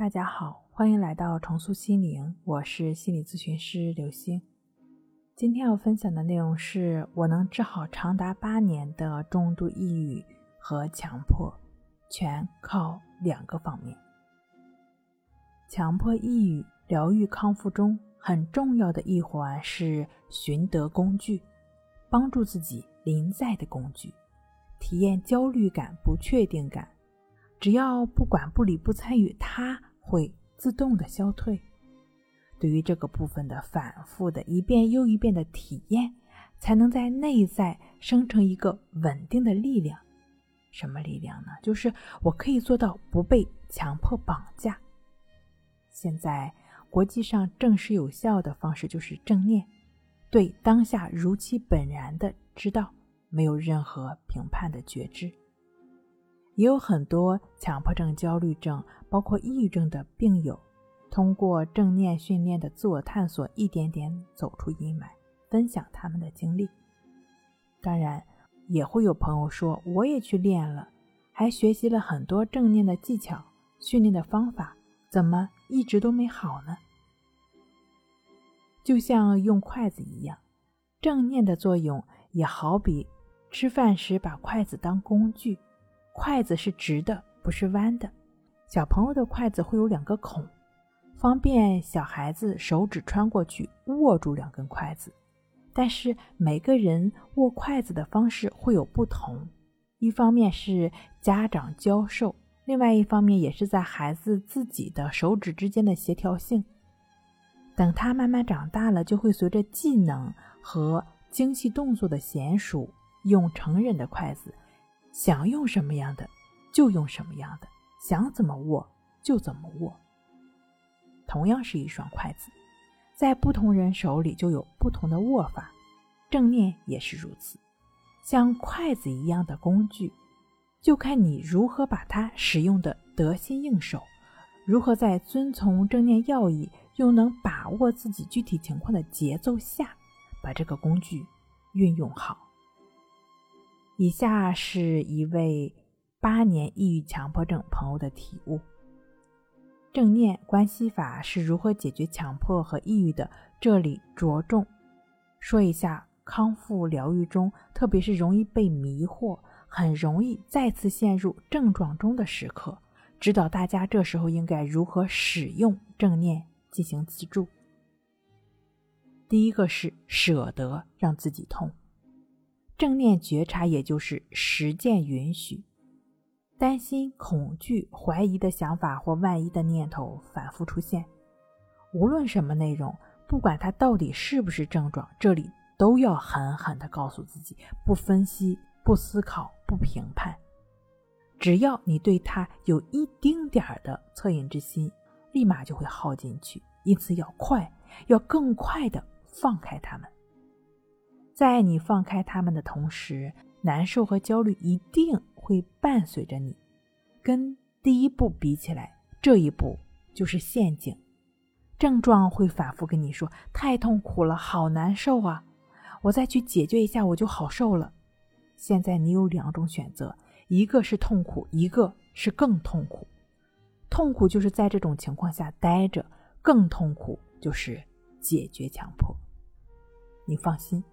大家好，欢迎来到重塑心灵，我是心理咨询师刘星。今天要分享的内容是我能治好长达八年的重度抑郁和强迫，全靠两个方面。强迫抑郁疗愈康复中很重要的一环是寻得工具，帮助自己临在的工具，体验焦虑感、不确定感。只要不管不理不参与，它会自动的消退。对于这个部分的反复的一遍又一遍的体验，才能在内在生成一个稳定的力量。什么力量呢？就是我可以做到不被强迫绑架。现在国际上证实有效的方式就是正念，对当下如其本然的知道，没有任何评判的觉知。也有很多强迫症、焦虑症，包括抑郁症的病友，通过正念训练的自我探索，一点点走出阴霾，分享他们的经历。当然，也会有朋友说：“我也去练了，还学习了很多正念的技巧、训练的方法，怎么一直都没好呢？”就像用筷子一样，正念的作用也好比吃饭时把筷子当工具。筷子是直的，不是弯的。小朋友的筷子会有两个孔，方便小孩子手指穿过去握住两根筷子。但是每个人握筷子的方式会有不同，一方面是家长教授，另外一方面也是在孩子自己的手指之间的协调性。等他慢慢长大了，就会随着技能和精细动作的娴熟，用成人的筷子。想用什么样的就用什么样的，想怎么握就怎么握。同样是一双筷子，在不同人手里就有不同的握法。正念也是如此，像筷子一样的工具，就看你如何把它使用的得心应手，如何在遵从正念要义又能把握自己具体情况的节奏下，把这个工具运用好。以下是一位八年抑郁强迫症朋友的体悟：正念关系法是如何解决强迫和抑郁的？这里着重说一下康复疗愈中，特别是容易被迷惑、很容易再次陷入症状中的时刻，指导大家这时候应该如何使用正念进行自助。第一个是舍得让自己痛。正念觉察，也就是实践允许。担心、恐惧、怀疑的想法或万一的念头反复出现，无论什么内容，不管它到底是不是症状，这里都要狠狠地告诉自己：不分析、不思考、不评判。只要你对它有一丁点儿的恻隐之心，立马就会耗进去。因此，要快，要更快地放开它们。在你放开他们的同时，难受和焦虑一定会伴随着你。跟第一步比起来，这一步就是陷阱。症状会反复跟你说：“太痛苦了，好难受啊！”我再去解决一下，我就好受了。现在你有两种选择：一个是痛苦，一个是更痛苦。痛苦就是在这种情况下待着，更痛苦就是解决强迫。你放心。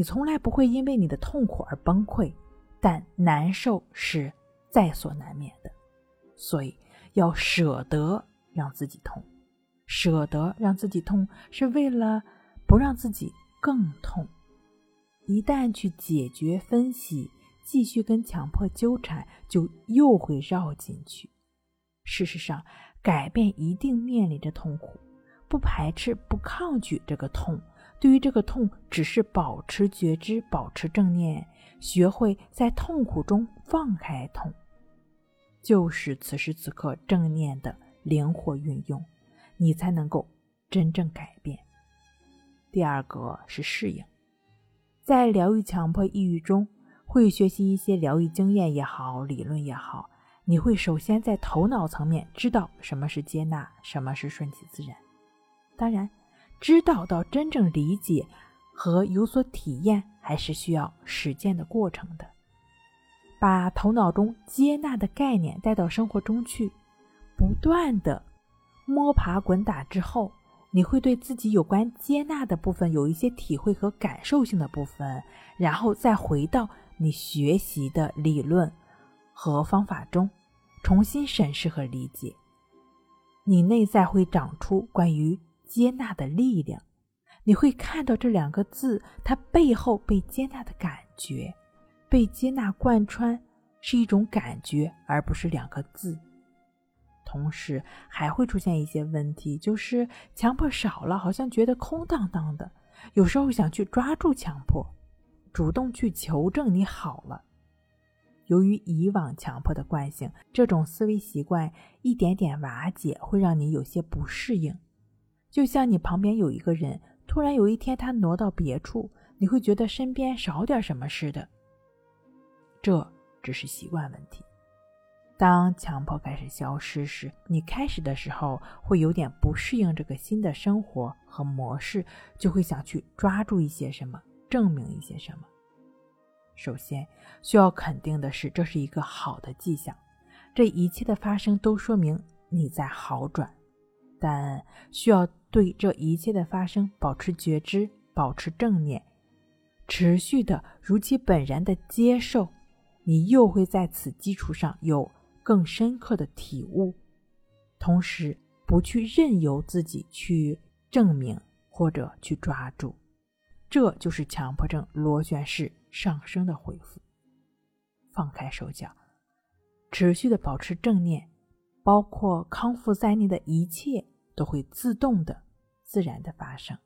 你从来不会因为你的痛苦而崩溃，但难受是在所难免的，所以要舍得让自己痛，舍得让自己痛是为了不让自己更痛。一旦去解决、分析，继续跟强迫纠缠，就又会绕进去。事实上，改变一定面临着痛苦，不排斥、不抗拒这个痛。对于这个痛，只是保持觉知，保持正念，学会在痛苦中放开痛，就是此时此刻正念的灵活运用，你才能够真正改变。第二个是适应，在疗愈强迫抑郁中，会学习一些疗愈经验也好，理论也好，你会首先在头脑层面知道什么是接纳，什么是顺其自然，当然。知道到真正理解和有所体验，还是需要实践的过程的。把头脑中接纳的概念带到生活中去，不断的摸爬滚打之后，你会对自己有关接纳的部分有一些体会和感受性的部分，然后再回到你学习的理论和方法中，重新审视和理解。你内在会长出关于接纳的力量，你会看到这两个字它背后被接纳的感觉，被接纳贯穿是一种感觉，而不是两个字。同时还会出现一些问题，就是强迫少了，好像觉得空荡荡的。有时候想去抓住强迫，主动去求证你好了。由于以往强迫的惯性，这种思维习惯一点点瓦解，会让你有些不适应。就像你旁边有一个人，突然有一天他挪到别处，你会觉得身边少点什么似的。这只是习惯问题。当强迫开始消失时，你开始的时候会有点不适应这个新的生活和模式，就会想去抓住一些什么，证明一些什么。首先需要肯定的是，这是一个好的迹象，这一切的发生都说明你在好转。但需要对这一切的发生保持觉知，保持正念，持续的如其本然的接受，你又会在此基础上有。更深刻的体悟，同时不去任由自己去证明或者去抓住，这就是强迫症螺旋式上升的恢复。放开手脚，持续的保持正念，包括康复在内的一切都会自动的、自然的发生。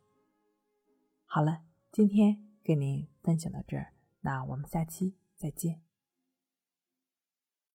好了，今天跟您分享到这儿，那我们下期再见。